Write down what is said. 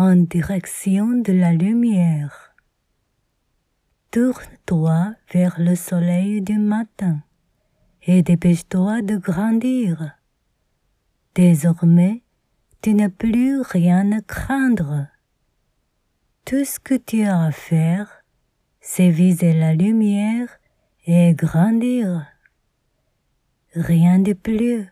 en direction de la lumière. Tourne-toi vers le soleil du matin et dépêche-toi de grandir. Désormais, tu n'as plus rien à craindre. Tout ce que tu as à faire, c'est viser la lumière et grandir. Rien de plus.